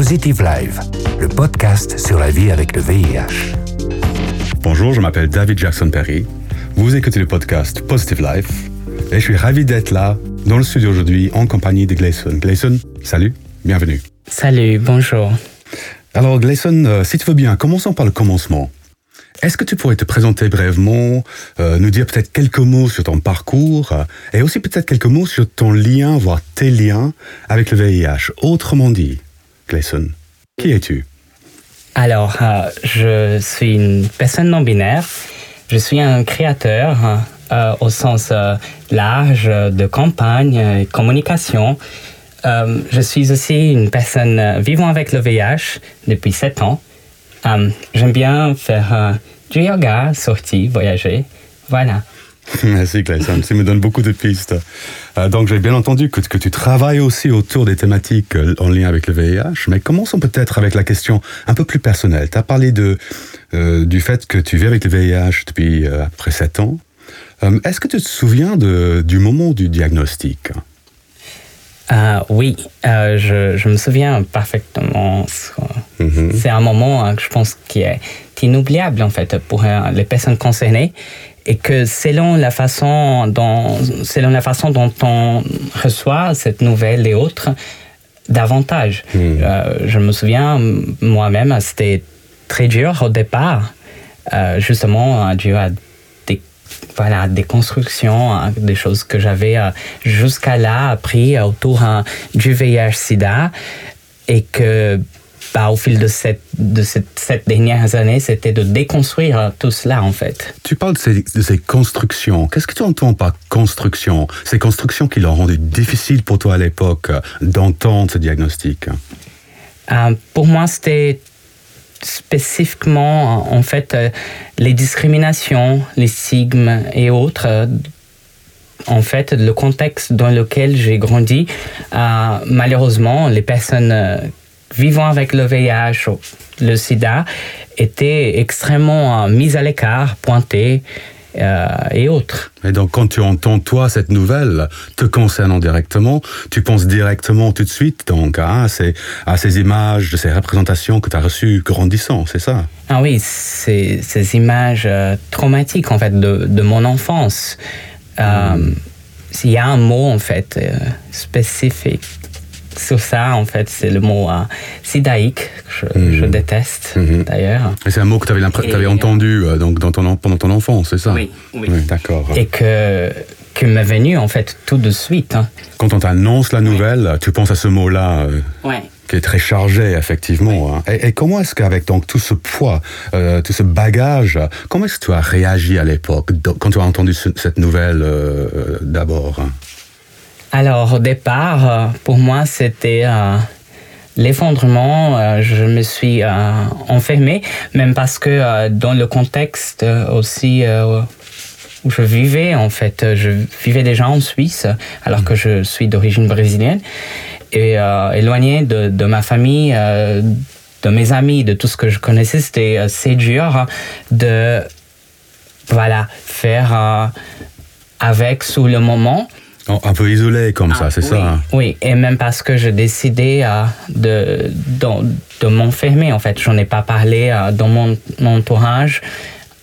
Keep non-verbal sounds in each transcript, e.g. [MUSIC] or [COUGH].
Positive Live, le podcast sur la vie avec le VIH. Bonjour, je m'appelle David Jackson Perry. Vous écoutez le podcast Positive Life et je suis ravi d'être là dans le studio aujourd'hui en compagnie de Gleison. Gleison, salut, bienvenue. Salut, bonjour. Alors Gleison, euh, si tu veux bien, commençons par le commencement. Est-ce que tu pourrais te présenter brièvement, euh, nous dire peut-être quelques mots sur ton parcours euh, et aussi peut-être quelques mots sur ton lien, voire tes liens avec le VIH Autrement dit, Qui es-tu? Alors, euh, je suis une personne non binaire. Je suis un créateur euh, au sens euh, large de campagne et communication. Je suis aussi une personne vivant avec le VIH depuis 7 ans. J'aime bien faire du yoga, sortir, voyager. Voilà. [LAUGHS] Merci Clayson, ça me donne beaucoup de pistes. Euh, donc j'ai bien entendu que, que tu travailles aussi autour des thématiques euh, en lien avec le VIH, mais commençons peut-être avec la question un peu plus personnelle. Tu as parlé de, euh, du fait que tu vis avec le VIH depuis euh, après 7 ans. Est-ce que tu te souviens de, du moment du diagnostic? Euh, oui, je, je me souviens parfaitement. Mhm. C'est un moment hein, que je pense qui est inoubliable en fait pour les personnes concernées et que selon la façon dont selon la façon dont on reçoit cette nouvelle et autres davantage. Mhm. Euh, je me souviens moi-même c'était très dur au départ euh, justement euh, dû à des voilà des constructions hein, des choses que j'avais euh, jusqu'à là appris autour hein, du VIH/SIDA et que bah, au fil de cette de cette, cette dernières années c'était de déconstruire euh, tout cela en fait Tu parles de ces, de ces constructions. Qu'est-ce que tu entends par construction? Ces constructions qui l'ont rendu difficile pour toi à l'époque euh, d'entendre ce diagnostic? Euh, pour moi, c'était spécifiquement, en fait, euh, les discriminations, les sigmes et autres. euh, en fait, le contexte dans lequel j'ai grandi, euh, malheureusement, les personnes euh, vivant avec le VIH, ou le sida, étaient extrêmement euh, mises à l'écart, pointées euh, et autres. Et donc, quand tu entends, toi, cette nouvelle te concernant directement, tu penses directement tout de suite donc, à, ces, à ces images, de ces représentations que tu as reçues grandissant, c'est ça? Ah oui, ces, ces images euh, traumatiques en fait de, de mon enfance. Euh, Il y a un mot en fait spécifique sur ça en fait, c'est le mot euh, sidaïque que je, Mhm. je déteste Mhm. d'ailleurs. Et c'est un mot que tu avais, entendu euh, donc, dans ton, en- pendant ton enfance, c'est ça? Oui, oui. D'accord. Et que qui m'est venu en fait tout de suite. hein. Quand on t'annonce la nouvelle, tu penses à ce mot-là euh, qui est très chargé, effectivement. hein. Et, et comment est-ce qu'avec donc tout ce poids, euh, tout ce bagage, comment est-ce que tu as réagi à l'époque, quand tu as entendu ce- cette nouvelle euh, euh, d'abord hein? Alors, au départ, euh, pour moi, c'était euh, l'effondrement. Euh, je me suis euh, enfermée, même parce que dans le contexte aussi où je vivais, en fait, je vivais déjà en Suisse, alors que je suis d'origine brésilienne, et éloigné de, de ma famille. de mes amis, de tout ce que je connaissais, c'était assez dur de voilà faire avec sous le moment. Oh, Un peu isolé comme ça, c'est Ah, oui. ça hein Oui, et même parce que j'ai décidé euh, de, de, de m'enfermer, en fait. J'en ai pas parlé euh, dans mon entourage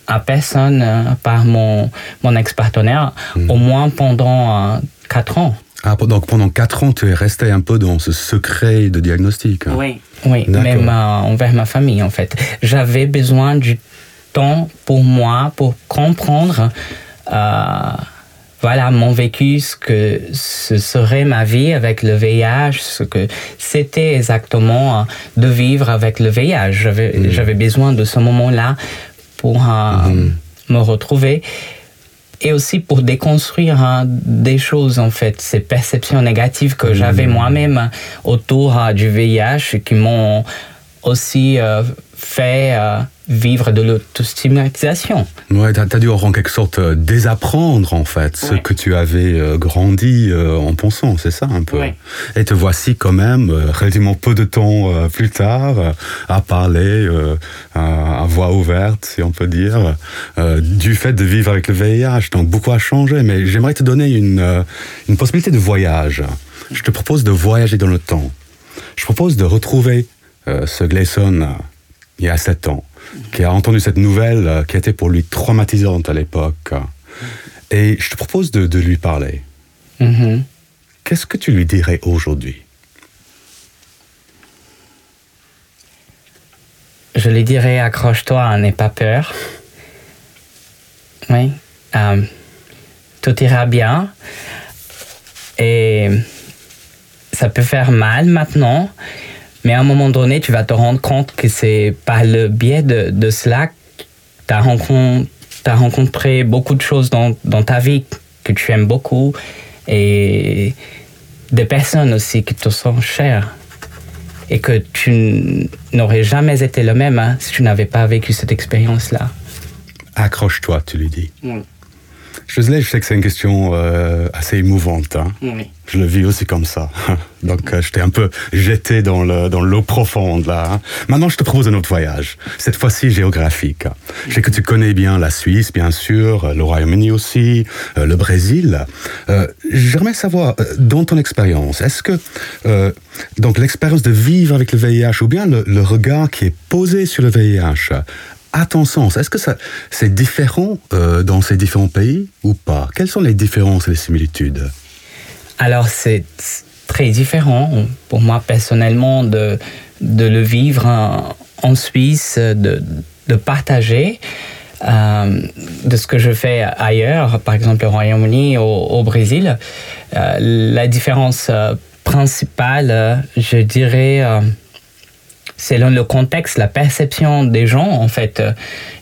à personne, euh, par mon, mon ex-partenaire, Hmm. au moins pendant euh, quatre ans. Ah, donc pendant quatre ans, tu es resté un peu dans ce secret de diagnostic. hein Oui. Oui, même envers ma famille, en fait. J'avais besoin du temps pour moi, pour comprendre, voilà, mon vécu, ce que ce serait ma vie avec le VIH, ce que c'était exactement euh, de vivre avec le VIH. J'avais j'avais besoin de ce moment-là pour euh, me retrouver et aussi pour déconstruire hein, des choses en fait ces perceptions négatives que j'avais moi-même autour euh, du VIH qui m'ont aussi euh, fait euh, vivre de l'autostigmatisation. Ouais, t'as as dû en quelque sorte euh, désapprendre en fait ce Ouais. que tu avais euh, grandi euh, en pensant, c'est ça un peu. Ouais. Et te voici quand même euh, relativement peu de temps euh, plus tard euh, à parler euh, à, à voix ouverte, si on peut dire, euh, du fait de vivre avec le VIH. Donc beaucoup a changé, mais j'aimerais te donner une, euh, une possibilité de voyage. Je te propose de voyager dans le temps. Je propose de retrouver euh, ce Gleason, il y a sept ans, qui a entendu cette nouvelle euh, qui était pour lui traumatisante à l'époque. Et je te propose de, de lui parler. Mhm. Qu'est-ce que tu lui dirais aujourd'hui? Je lui dirais accroche-toi, n'aie pas peur. Oui. Euh, tout ira bien. Et ça peut faire mal maintenant, mais à un moment donné, tu vas te rendre compte que c'est par le biais de, de cela que tu as, rencontré beaucoup de choses dans, dans ta vie que tu aimes beaucoup et des personnes aussi qui te sont chères et que tu n'aurais jamais été le même hein, si tu n'avais pas vécu cette expérience-là. Accroche-toi, tu lui dis. Oui. Je sais, je sais que c'est une question euh, assez émouvante. hein. Oui. Je le vis aussi comme ça. [LAUGHS] Donc, euh, je t'ai un peu jeté dans le dans l'eau profonde là. hein. Maintenant, je te propose un autre voyage. Cette fois-ci géographique. Je sais que tu connais bien la Suisse, bien sûr, euh, le Royaume-Uni aussi, euh, le Brésil. Euh, J'aimerais savoir, dans ton expérience, est-ce que euh, donc l'expérience de vivre avec le VIH ou bien le, le regard qui est posé sur le VIH à ton sens, est-ce que ça c'est différent euh, dans ces différents pays ou pas? Quelles sont les différences et les similitudes? Alors, c'est très différent pour moi personnellement de, de le vivre en, Suisse, de, de partager euh, de ce que je fais ailleurs, par exemple au Royaume-Uni, au, au Brésil. Euh, la différence principale, je dirais, selon le contexte, la perception des gens, en fait, euh,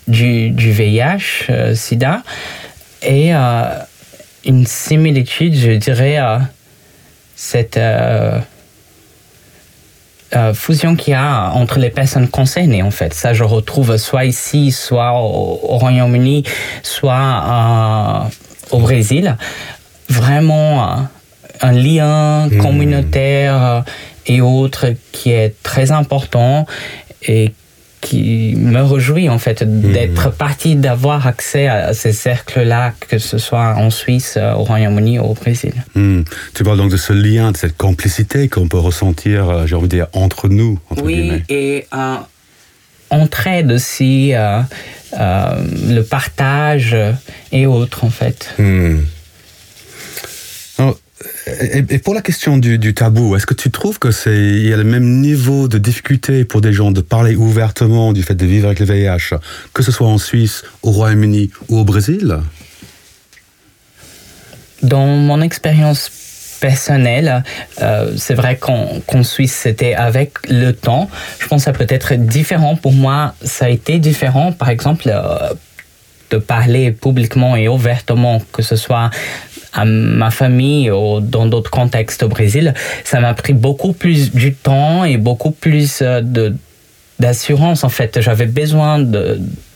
du, du VIH, euh, SIDA, et euh, une similitude, je dirais, euh, cette fusion qu'il y a entre les personnes concernées, en fait. Ça, je retrouve soit ici, soit au, au Royaume-Uni, soit au Brésil. Vraiment un lien Hmm. communautaire et autres qui est très important et qui me réjouit en fait d'être partie, d'avoir accès à ces cercles-là, que ce soit en Suisse, euh, au Royaume-Uni ou au Brésil. Hmm. Tu parles donc de ce lien, de cette complicité qu'on peut ressentir, euh, j'ai envie de dire, entre nous, entre Oui, guillemets. et euh, entraide aussi, euh, euh, le partage et autres en fait. Hmm. Et, pour la question du, tabou, est-ce que tu trouves que c'est il y a le même niveau de difficulté pour des gens de parler ouvertement du fait de vivre avec le VIH, que ce soit en Suisse, au Royaume-Uni ou au Brésil? Dans mon expérience personnelle, euh, c'est vrai qu'en qu'en Suisse, c'était avec le temps. Je pense que ça peut être différent. Pour moi, ça a été différent, par exemple, euh, de parler publiquement et ouvertement, que ce soit à ma famille ou dans d'autres contextes au Brésil. Ça m'a pris beaucoup plus du temps et beaucoup plus euh, de d'assurance en fait. J'avais besoin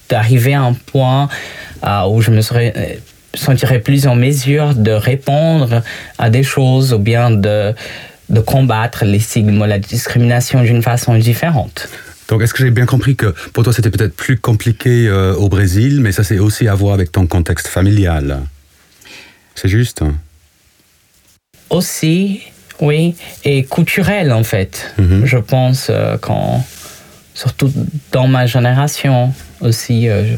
d'arriver à un point euh, où je me euh, sentirais plus en mesure de répondre à des choses ou bien de de combattre les stigmes, la discrimination d'une façon différente. Donc, est-ce que j'ai bien compris que pour toi c'était peut-être plus compliqué au Brésil, mais ça c'est aussi à voir avec ton contexte familial? C'est juste Aussi, oui, et culturel en fait. Mhm. Je pense euh, quand, surtout dans ma génération aussi, euh, je,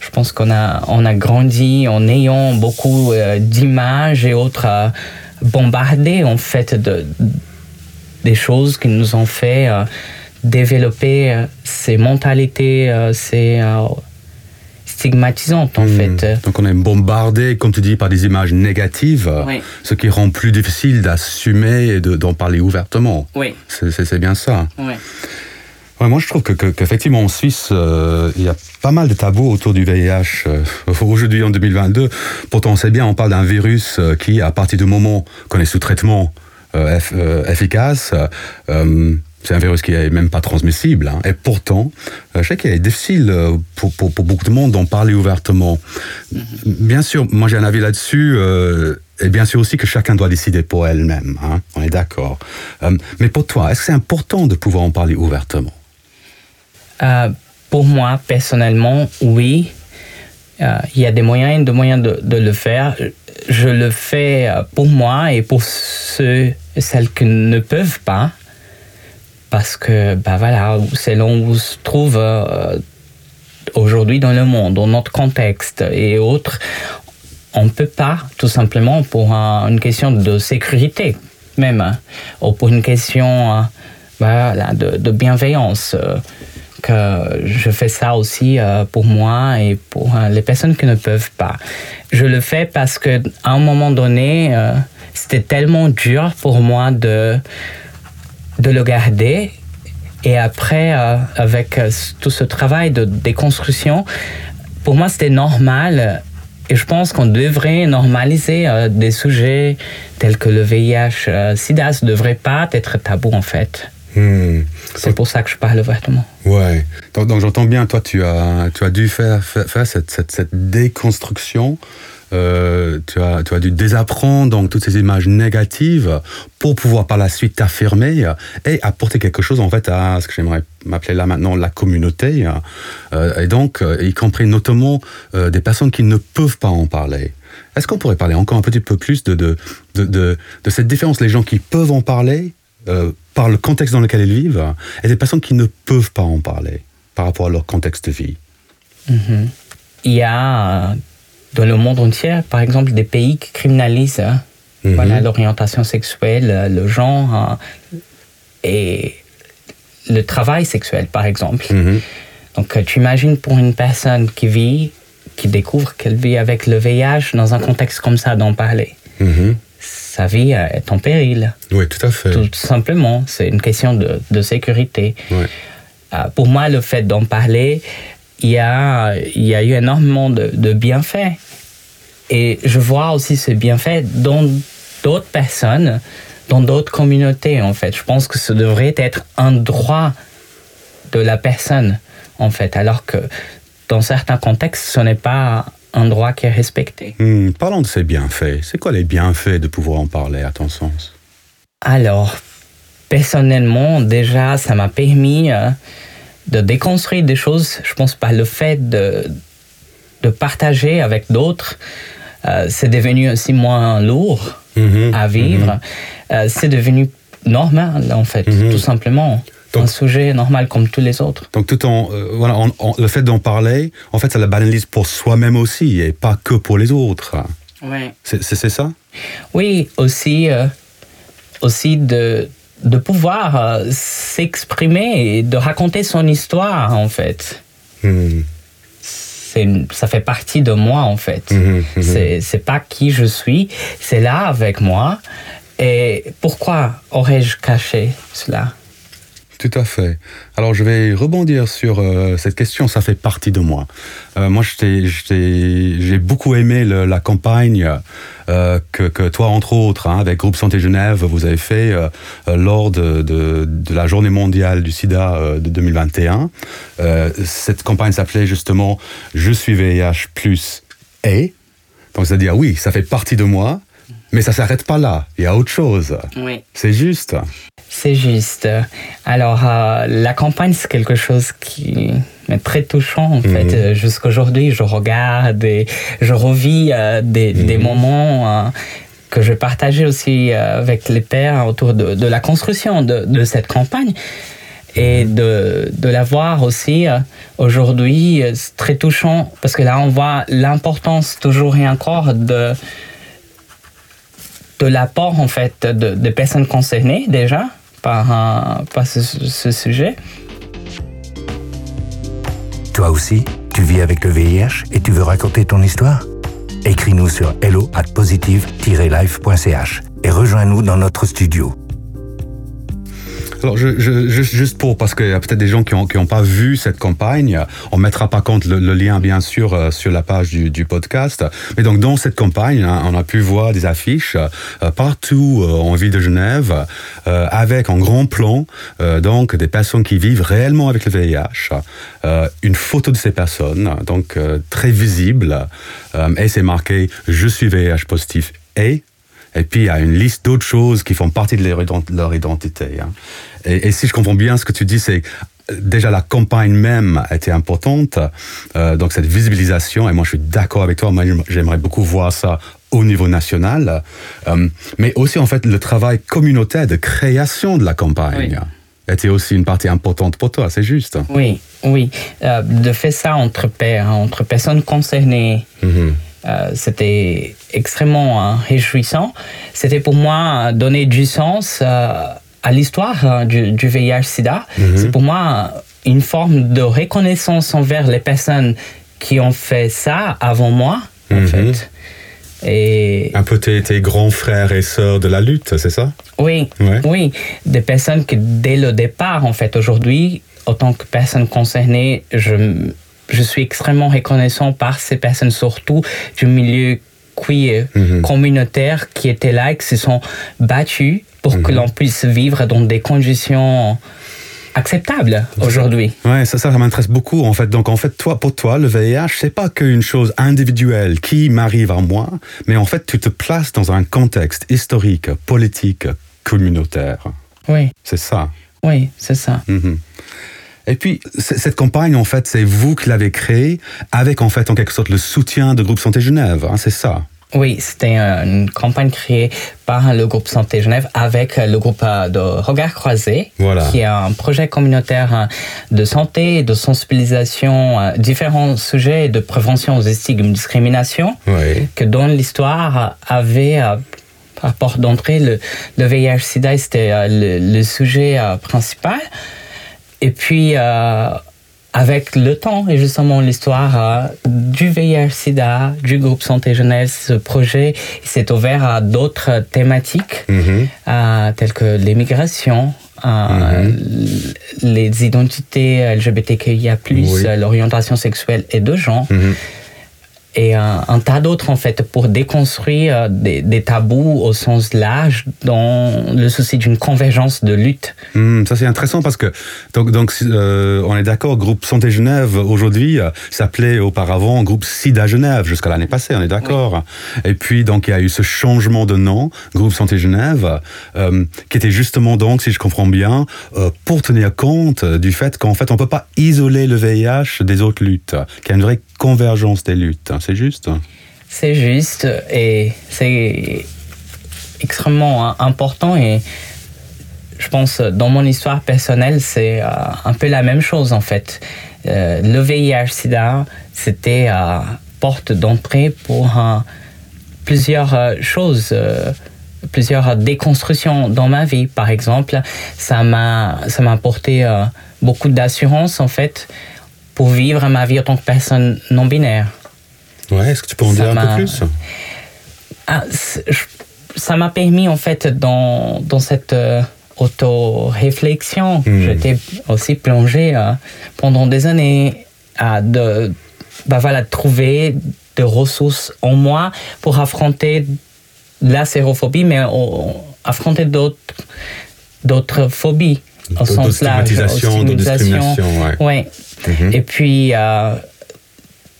je pense qu'on a, on a grandi en ayant beaucoup euh, d'images et autres bombardées en fait de, des choses qui nous ont fait euh, développer ces mentalités, ces stigmatisantes en Hmm. fait. Donc on est bombardé, comme tu dis, par des images négatives, Oui. ce qui rend plus difficile d'assumer et de- d'en parler ouvertement. Oui, C'est- bien ça. oui. Ouais, moi, je trouve que- que- qu'effectivement, en Suisse, euh, il y a pas mal de tabous autour du VIH. euh, [LAUGHS] Aujourd'hui, en 2022, pourtant, on sait bien, on parle d'un virus euh, qui, à partir du moment qu'on est sous traitement eff- efficace, c'est un virus qui est même pas transmissible. hein. Et pourtant, euh, je sais qu'il est difficile euh, pour, pour, pour beaucoup de monde d'en parler ouvertement. Bien sûr, moi j'ai un avis là-dessus. euh, et bien sûr aussi que chacun doit décider pour elle-même. hein. On est d'accord. Euh, mais pour toi, est-ce que c'est important de pouvoir en parler ouvertement? Euh, pour moi, personnellement, oui. Il y a des moyens et des moyens de, de le faire. Je le fais pour moi et pour ceux et celles qui ne peuvent pas. Parce que bah voilà, là où se trouve euh, aujourd'hui dans le monde, dans notre contexte et autres, on ne peut pas, tout simplement, pour un- une question de sécurité même, ou pour une question euh, voilà, de, bienveillance, euh, que je fais ça aussi euh, pour moi et pour les personnes qui ne peuvent pas. Je le fais parce que à un moment donné, c'était tellement dur pour moi de de le garder. Et après, euh, avec euh, tout ce travail de déconstruction, pour moi, c'était normal. Et je pense qu'on devrait normaliser euh, des sujets tels que le VIH, SIDA, ne devrait pas être tabou en fait. Hmm. C'est pour ça que je parle ouvertement. Ouais. Donc, donc j'entends bien, toi, tu as, tu as dû faire, faire, faire cette, cette, cette déconstruction. Euh, tu, as, tu as dû désapprendre donc toutes ces images négatives pour pouvoir par la suite t'affirmer et apporter quelque chose en fait à ce que j'aimerais m'appeler là maintenant la communauté euh, et donc euh, y compris notamment des personnes qui ne peuvent pas en parler. Est-ce qu'on pourrait parler encore un petit peu plus de, de, de, de, cette différence, les gens qui peuvent en parler par le contexte dans lequel ils vivent et des personnes qui ne peuvent pas en parler par rapport à leur contexte de vie Mhm. Il y a dans le monde entier, par exemple, des pays qui criminalisent hein, Mhm. voilà, l'orientation sexuelle, euh, le genre hein, et le travail sexuel, par exemple. Mhm. Donc, euh, tu imagines pour une personne qui vit, qui découvre qu'elle vit avec le VIH dans un contexte comme ça, d'en parler. Mhm. Sa vie euh, est en péril, Oui, tout à fait. tout simplement. C'est une question de, de sécurité. Ouais. Euh, pour moi, le fait d'en parler, il y a, il y a eu énormément de, de bienfaits. Et je vois aussi ce bienfait dans d'autres personnes, dans d'autres communautés, en fait. Je pense que ce devrait être un droit de la personne, en fait, alors que dans certains contextes, ce n'est pas un droit qui est respecté. Hmm, parlons de ces bienfaits. C'est quoi les bienfaits de pouvoir en parler, à ton sens? Alors, personnellement, déjà, ça m'a permis euh, de déconstruire des choses. Je pense par le fait de, de partager avec d'autres, euh, c'est devenu aussi moins lourd Mhm, à vivre. Euh, c'est devenu normal, en fait, Mhm. tout simplement. Donc- un sujet normal comme tous les autres. Donc tout en, euh, voilà, en- en- le fait d'en parler, en fait, ça la banalise pour soi-même aussi et pas que pour les autres. C'est c'est- ça? Oui, aussi, aussi de, de pouvoir s'exprimer et de raconter son histoire, en fait. Ça fait partie de moi, en fait. mhm, mhm. C'est pas qui je suis, c'est là avec moi. Et pourquoi aurais-je caché cela? Tout à fait. Alors je vais rebondir sur euh, cette question, ça fait partie de moi. Euh, moi, j'ai beaucoup aimé la campagne euh, que, toi, entre autres, hein, avec Groupe Santé Genève, vous avez fait lors de, la journée mondiale du sida de 2021. Euh, cette campagne s'appelait justement « Je suis VIH et ». Donc c'est-à-dire, oui, ça fait partie de moi, mais ça s'arrête pas là. Il y a autre chose. Oui. C'est juste. C'est juste. Alors, euh, la campagne, c'est quelque chose qui est très touchant, en fait. Euh, Jusqu'aujourd'hui, je regarde et je revis euh, des, des moments euh, que je partageais aussi avec les pères autour de, de la construction de, de cette campagne. Et de, de la voir aussi aujourd'hui, c'est très touchant parce que là, on voit l'importance toujours et encore de, de l'apport en fait de, personnes concernées déjà par, un- par ce, ce sujet. Toi aussi, tu vis avec le VIH et tu veux raconter ton histoire? Écris-nous sur hello at positive-life.ch et rejoins-nous dans notre studio. Alors, juste, pour, parce qu'il y a peut-être des gens qui n'ont pas vu cette campagne, on mettra pas compte le, lien, bien sûr, euh, sur la page du, podcast. Mais donc, dans cette campagne, hein, on a pu voir des affiches euh, partout euh, en ville de Genève, avec en grand plan, donc, des personnes qui vivent réellement avec le VIH, une photo de ces personnes, donc, très visible, et c'est marqué « Je suis VIH positif et » Et puis, il y a une liste d'autres choses qui font partie de leur identité. hein. Et, et si je comprends bien ce que tu dis, c'est euh, déjà la campagne même était importante, euh, donc cette visibilisation, et moi je suis d'accord avec toi, moi j'aimerais beaucoup voir ça au niveau national, euh, mais aussi en fait le travail communautaire de création de la campagne. Oui. était aussi une partie importante pour toi, c'est juste. Oui, oui. Euh, de faire ça entre pairs, entre personnes concernées, Mhm. euh, c'était extrêmement euh, réjouissant. C'était pour moi donner du sens euh, à l'histoire euh, du, du VIH-Sida. C'est pour moi une forme de reconnaissance envers les personnes qui ont fait ça avant moi, en Mhm. fait. Et Un peu tes, tes grands frères et sœurs de la lutte, c'est ça? Oui, Ouais. oui, des personnes que dès le départ, en fait, aujourd'hui, autant que personne concernée, je, je suis extrêmement reconnaissant par ces personnes, surtout du milieu queer, Mhm. communautaire, qui étaient là et qui se sont battus pour que l'on puisse vivre dans des conditions acceptables aujourd'hui. Ouais, ça, ça, ça m'intéresse beaucoup en fait. Donc en fait, toi, pour toi, le VIH, c'est pas qu'une chose individuelle qui m'arrive à moi, mais en fait, tu te places dans un contexte historique, politique, communautaire. Oui, C'est ça. oui, c'est ça. Mhm. Et puis, cette campagne, en fait, c'est vous qui l'avez créée avec, en fait, en quelque sorte, le soutien de Groupe Santé Genève. hein, c'est ça? Oui, c'était euh, une campagne créée par le groupe Santé Genève avec euh, le groupe euh, de Regard Croisé, Voilà. qui est un projet communautaire euh, de santé et de sensibilisation à différents sujets de prévention aux stigmes discrimination, Oui. que dans l'histoire euh, avait euh, par rapport d'entrée le, le VIH-Sida, c'était euh, le, le sujet euh, principal. Et puis, euh, avec le temps et justement l'histoire euh, du VIH-Sida, du groupe Santé Jeunesse, ce projet s'est ouvert à d'autres thématiques, Mhm. euh, telles que l'immigration, euh, les identités LGBTQIA+, Oui. l'orientation sexuelle et de genre Mhm. Et un, un tas d'autres en fait pour déconstruire euh, des, des tabous au sens large dans le souci d'une convergence de lutte. Hmm, ça c'est intéressant parce que donc donc euh, on est d'accord groupe Santé Genève aujourd'hui euh, s'appelait auparavant groupe SIDA Genève jusqu'à l'année passée on est d'accord. Et puis donc il y a eu ce changement de nom groupe Santé Genève euh, qui était justement donc si je comprends bien euh, pour tenir compte du fait qu'en fait on peut pas isoler le VIH des autres luttes qu'il y a une vraie convergence des luttes c'est juste C'est juste et c'est extrêmement hein, important et je pense dans mon histoire personnelle c'est euh, un peu la même chose en fait. Euh, le VIH/SIDA c'était euh, porte d'entrée pour plusieurs choses. plusieurs déconstructions dans ma vie par exemple ça m'a ça m'a apporté beaucoup d'assurance en fait pour vivre ma vie en tant que personne non binaire ouais est-ce que tu peux en Ça dire un peu plus? Ah, je- ça m'a permis en fait dans, dans cette euh, auto-réflexion, Hmm. j'étais aussi plongé euh, pendant des années à de, bah voilà, trouver des ressources en moi pour affronter la sérophobie, mais au- affronter d'autres d'autres phobies au sens large. d'autres discriminations, ouais. Ouais. Mhm. Et puis, euh,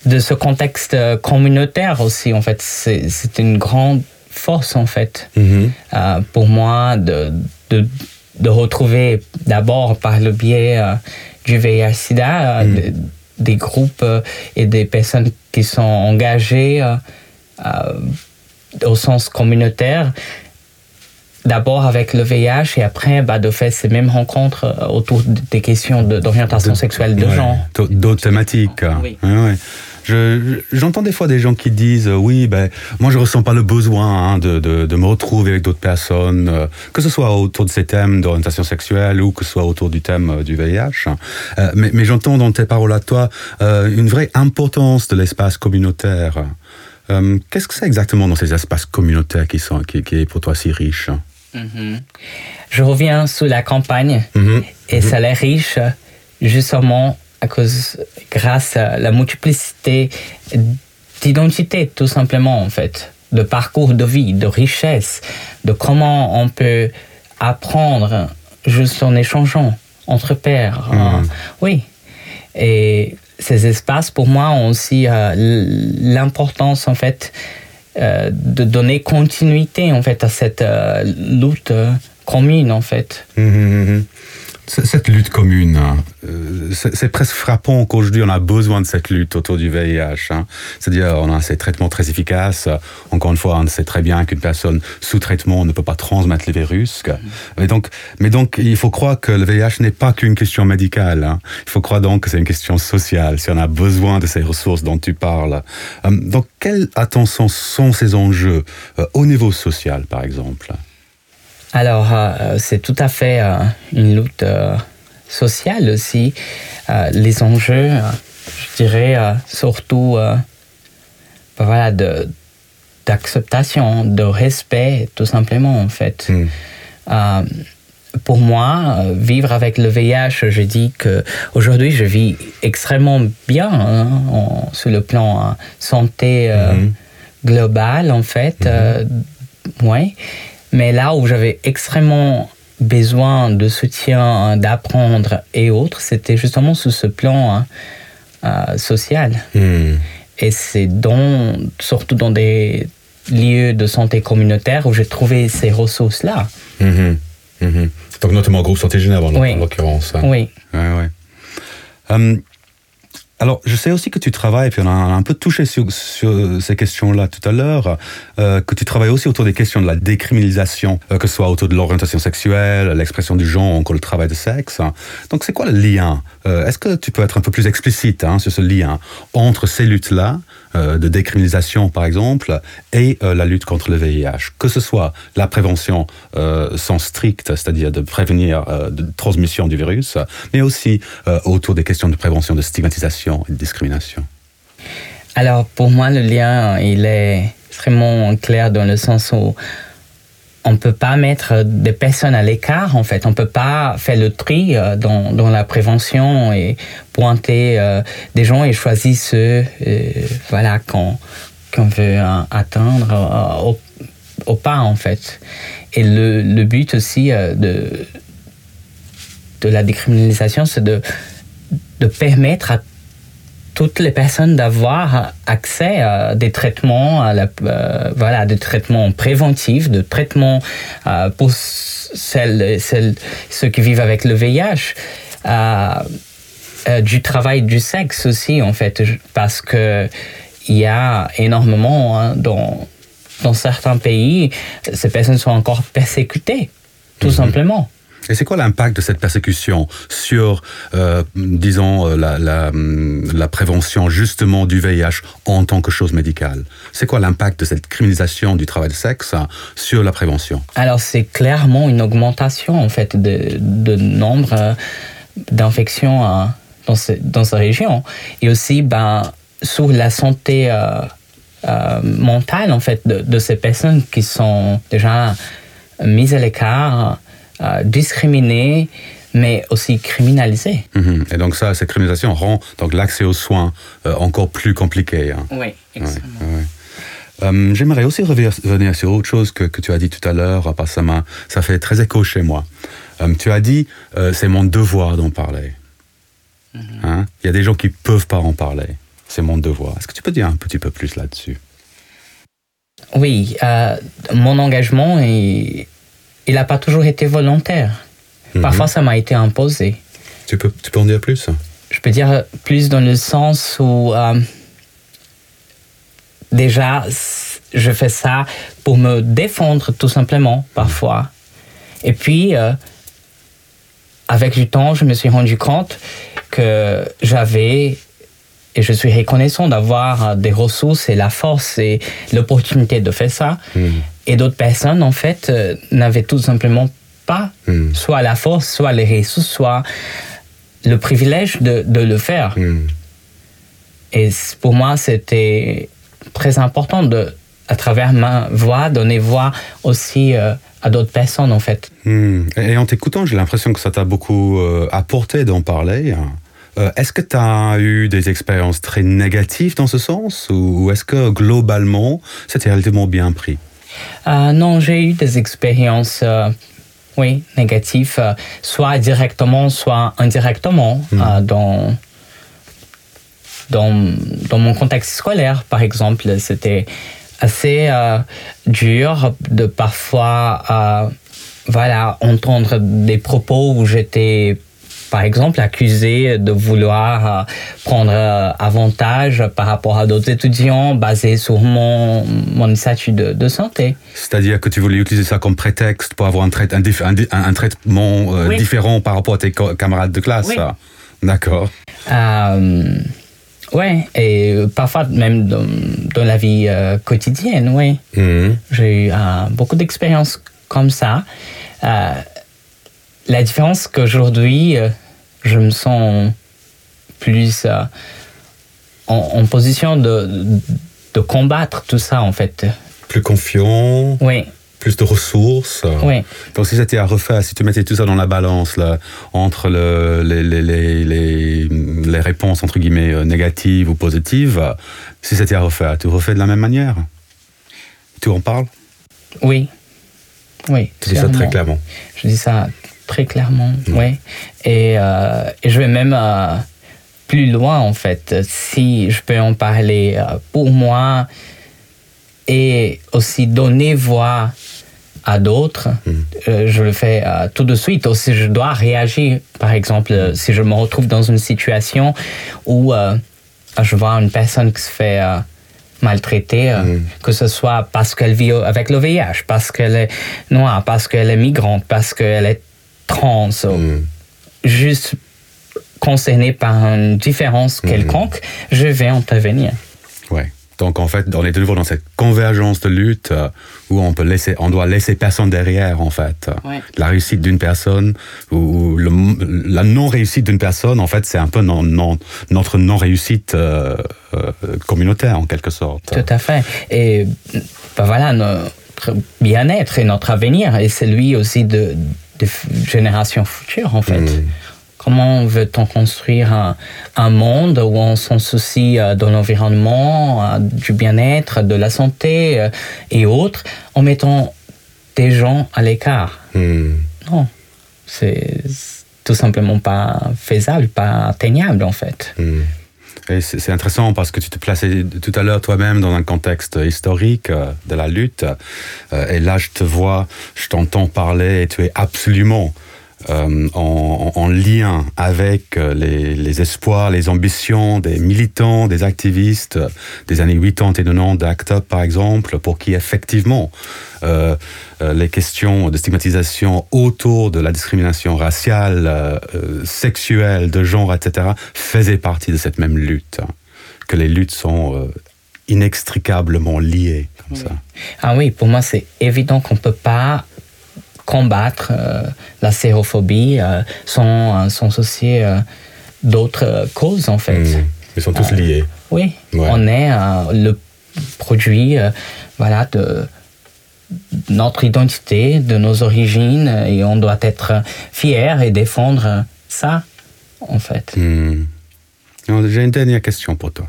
de ce contexte euh, communautaire aussi, en fait, c'est une grande force, en fait, Mhm. euh, pour moi de, de, de retrouver d'abord par le biais euh, du VIH-Sida, Mm. de- des groupes et des personnes qui sont engagées au sens communautaire. D'abord avec le VIH et après bah, de faire ces mêmes rencontres autour des questions de- d'orientation sexuelle de Ouais, genre. d'au- D'autres thématiques. Oui. Ouais, ouais. Je- je- J'entends des fois des gens qui disent euh, oui, ben moi je ressens pas le besoin hein, de, de, de me retrouver avec d'autres personnes, euh, que ce soit autour de ces thèmes d'orientation sexuelle ou que ce soit autour du thème euh, du VIH. Mais mais j'entends dans tes paroles à toi une vraie importance de l'espace communautaire. Qu'est-ce que c'est exactement dans ces espaces communautaires qui sont qui, qui est pour toi si riche? Mhm. Je reviens sur la campagne Mhm. et ça l'est riche justement à cause, grâce à la multiplicité d'identités tout simplement en fait, de parcours de vie, de richesse, de comment on peut apprendre juste en échangeant entre pairs. Mhm. Euh, oui. Et ces espaces pour moi ont aussi euh, l'importance en fait euh, de donner continuité en fait à cette euh, lutte commune en fait. Mhm, mhm. Cette lutte commune, hein, euh, c'est presque frappant qu'aujourd'hui on a besoin de cette lutte autour du VIH. Hein. C'est-à-dire on a ces traitements très efficaces. Encore une fois, on sait très bien qu'une personne sous traitement ne peut pas transmettre les virus. Mais donc, mais donc il faut croire que le VIH n'est pas qu'une question médicale. Hein. Il faut croire donc que c'est une question sociale. Si on a besoin de ces ressources dont tu parles. Euh, donc, quelle attention sont ces enjeux euh, au niveau social, par exemple? Alors, euh, c'est tout à fait euh, une lutte euh, sociale aussi. les enjeux, je dirais, surtout ben voilà, de, d'acceptation, de respect, tout simplement, en fait. Hmm. pour moi, vivre avec le VIH, je dis que aujourd'hui, je vis extrêmement bien hein, sur le plan santé hmm. globale, en fait. Hmm. ouais. Mais là où j'avais extrêmement besoin de soutien, d'apprendre et autres, c'était justement sous ce plan hein, euh, social. Hmm. Et c'est surtout dans des lieux de santé communautaire où j'ai trouvé ces ressources-là. Hmm, hmm, Donc notamment groupe Santé Générale en, l'occurrence. Hein. Oui. Ouais, ouais. Hum, alors, je sais aussi que tu travailles, puis on a un peu touché sur, ces questions-là tout à l'heure, euh, que tu travailles aussi autour des questions de la décriminalisation, euh, que ce soit autour de l'orientation sexuelle, l'expression du genre, encore le travail de sexe. Donc, c'est quoi le lien euh, Est-ce que tu peux être un peu plus explicite hein, sur ce lien entre ces luttes-là euh, de décriminalisation, par exemple, et euh, la lutte contre le VIH. Que ce soit la prévention euh, sans strict, c'est-à-dire de prévenir de transmission du virus, mais aussi autour des questions de prévention de stigmatisation et de discrimination. Alors, pour moi, le lien, il est extrêmement clair dans le sens où on peut pas mettre des personnes à l'écart, en fait. On peut pas faire le tri euh, dans, dans la prévention et pointer euh, des gens et choisir ceux euh, voilà, qu'on veut atteindre au, au, pas, en fait. Et le, le but aussi de, de la décriminalisation, c'est de, de permettre à toutes les personnes d'avoir accès à des traitements, à la, euh, voilà, des traitements préventifs, de traitements euh, pour celles, celles, ceux qui vivent avec le VIH, euh, du travail du sexe aussi en fait, parce que il y a énormément hein, dans dans certains pays, ces personnes sont encore persécutées, tout mhm. simplement. Et c'est quoi l'impact de cette persécution sur, euh, disons, euh, la, hum, la, prévention justement du VIH en tant que chose médicale? C'est quoi l'impact de cette criminalisation du travail de sexe sur la prévention? Alors c'est clairement une augmentation en fait de, nombre euh, d'infections dans, ce, dans ces régions et aussi ben, sur la santé mentale en fait de ces personnes qui sont déjà mises à l'écart euh, discriminés, mais aussi criminalisés. Mhm. Et donc ça, cette criminalisation rend donc l'accès aux soins euh, encore plus compliqué. Hein. Oui, exactement. Euh, j'aimerais aussi revenir sur autre chose que, que, tu as dit tout à l'heure, parce que ça, ça fait très écho chez moi. tu as dit, c'est mon devoir d'en parler. Mhm. Hein? Il y a des gens qui peuvent pas en parler. C'est mon devoir. Est-ce que tu peux dire un petit peu plus là-dessus? Oui, mon engagement est, il n'a pas toujours été volontaire. Mhm. Parfois, ça m'a été imposé. Tu peux, tu peux en dire plus? Je peux dire plus dans le sens où euh, déjà, je fais ça pour me défendre tout simplement, parfois. Et puis, euh, avec du temps, je me suis rendu compte que j'avais et je suis reconnaissant d'avoir des ressources et la force et l'opportunité de faire ça. Mhm. Et d'autres personnes, en fait, euh, n'avaient tout simplement pas hmm. soit la force, soit les ressources, soit le privilège de, de le faire. Hmm. Et pour moi, c'était très important de, à travers ma voix, donner voix aussi euh, à d'autres personnes, en fait. Hmm. Et en t'écoutant, j'ai l'impression que ça t'a beaucoup euh, apporté d'en parler. est-ce que tu as eu des expériences très négatives dans ce sens ou est-ce que globalement, c'était relativement bien pris? Euh, non, j'ai eu des expériences, euh, oui, négatives, euh, soit directement, soit indirectement hmm. dans, dans, dans, mon contexte scolaire, par exemple. C'était assez dur de parfois voilà, entendre des propos où j'étais par exemple, accusé de vouloir euh, prendre euh, avantage par rapport à d'autres étudiants basé sur mon, mon statut de, de santé. C'est-à-dire que tu voulais utiliser ça comme prétexte pour avoir un, trai un, un, un traitement euh, oui. différent par rapport à tes camarades de classe. Oui. D'accord. Euh, ouais, et parfois même dans, dans la vie euh, quotidienne, oui. Mmh. J'ai eu beaucoup d'expériences comme ça. La différence qu'aujourd'hui, euh, je me sens plus euh, en, en, position de, de, combattre tout ça, en fait. Plus confiant Oui. Plus de ressources Oui. Donc, si c'était à refaire, si tu mettais tout ça dans la balance, là, entre le, les, les, les, les, réponses, entre guillemets, euh, négatives ou positives, si c'était à refaire, tu refais de la même manière? Tu en parles? Oui. Oui. Tu dis ça très clairement. Je dis ça très clairement, mmh. oui. Et, euh, et, je vais même euh, plus loin, en fait, si je peux en parler euh, pour moi et aussi donner voix à d'autres, mmh. je le fais euh, tout de suite. Aussi, je dois réagir, par exemple, si je me retrouve dans une situation où je vois une personne qui se fait maltraitée, mmh. que ce soit parce qu'elle vit avec le VIH, parce qu'elle est noire, parce qu'elle est migrante, parce qu'elle est trans, mm. juste concerné par une différence quelconque, mm. je vais intervenir. Ouais. Donc en fait, on est de nouveau dans cette convergence de lutte euh, où on peut laisser, on doit laisser personne derrière en fait. Ouais. La réussite d'une personne ou le, la non réussite d'une personne, en fait, c'est un peu non, non, notre non réussite euh, euh, communautaire en quelque sorte. Tout à fait. Et ben voilà notre bien-être et notre avenir et celui aussi de de générations futures, en fait. Mmh. Comment veut-on construire un, un, monde où on s'en soucie euh, de l'environnement, euh, du bien-être, de la santé euh, et autres, en mettant des gens à l'écart? Mmh. Non, c'est tout simplement pas faisable, pas atteignable, en fait. Mmh. C'est intéressant parce que tu te plaçais tout à l'heure toi-même dans un contexte historique euh, de la lutte. Euh, et là, je te vois, je t'entends parler et tu es absolument euh, en, en, lien avec les, les, espoirs, les ambitions des militants, des activistes des années 80 et 90 d'ACT UP, par exemple, pour qui effectivement euh, euh, les questions de stigmatisation autour de la discrimination raciale, euh, sexuelle, de genre, etc., faisaient partie de cette même lutte. Que les luttes sont euh, inextricablement liées comme oui. ça. Ah oui, pour moi, c'est évident qu'on ne peut pas combattre euh, la sérophobie euh, sans, sans euh, d'autres causes, en fait. Mmh. Ils sont tous liés. Oui, ouais. on est le produit voilà, de notre identité, de nos origines, et on doit être fier et défendre ça, en fait. Mmh. J'ai une dernière question pour toi.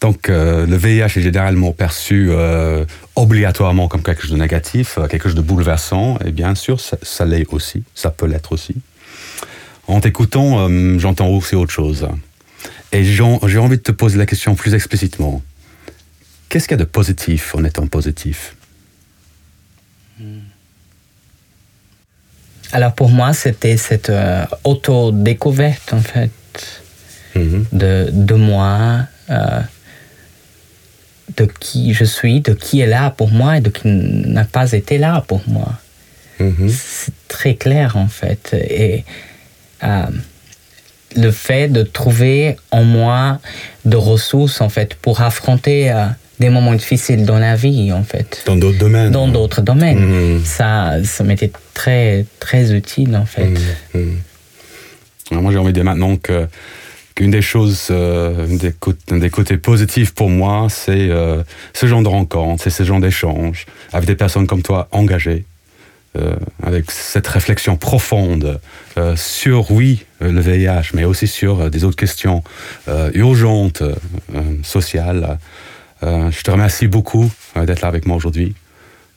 Donc, euh, le VIH est généralement perçu euh, obligatoirement comme quelque chose de négatif, euh, quelque chose de bouleversant, et bien sûr, ça, ça l'est aussi, ça peut l'être aussi. En t'écoutant, euh, j'entends aussi autre chose. Et j'ai envie de te poser la question plus explicitement. Qu'est-ce qu'il y a de positif en étant positif? Alors pour moi, c'était cette auto-découverte, en fait, mm -hmm. de, de moi, euh, de qui je suis, de qui est là pour moi et de qui n'a pas été là pour moi. Mm -hmm. C'est très clair, en fait. Et euh, le fait de trouver en moi de ressources, en fait, pour affronter... Euh, des moments difficiles dans la vie, en fait. Dans d'autres domaines. Dans d'autres domaines. Mmh. Ça, ça m'était très, très utile, en fait. Mmh. Mmh. Alors moi, j'ai envie de dire maintenant que qu'une des choses, euh, un des côtés positifs pour moi, c'est euh, ce genre de rencontre, c'est ce genre d'échange avec des personnes comme toi engagées, euh, avec cette réflexion profonde sur, oui, le VIH, mais aussi sur des autres questions urgentes, sociales. Je te remercie beaucoup d'être là avec moi aujourd'hui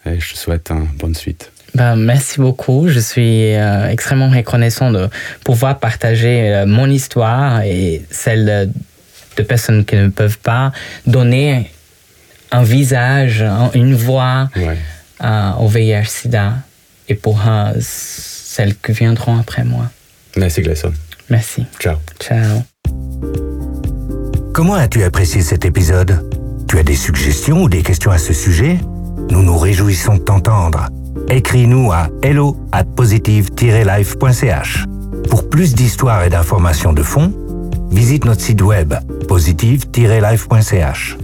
et je te souhaite une bonne suite. Ben, merci beaucoup. Je suis euh, extrêmement reconnaissant de pouvoir partager euh, mon histoire et celle de personnes qui ne peuvent pas donner un visage, une voix ouais. euh, au VIH-Sida et pour euh, celles qui viendront après moi. Merci Gleison. Merci. Ciao. Ciao. Comment as-tu apprécié cet épisode? Tu as des suggestions ou des questions à ce sujet? Nous nous réjouissons de t'entendre. Écris-nous à hello at positive-life.ch. Pour plus d'histoires et d'informations de fond, visite notre site web positive-life.ch.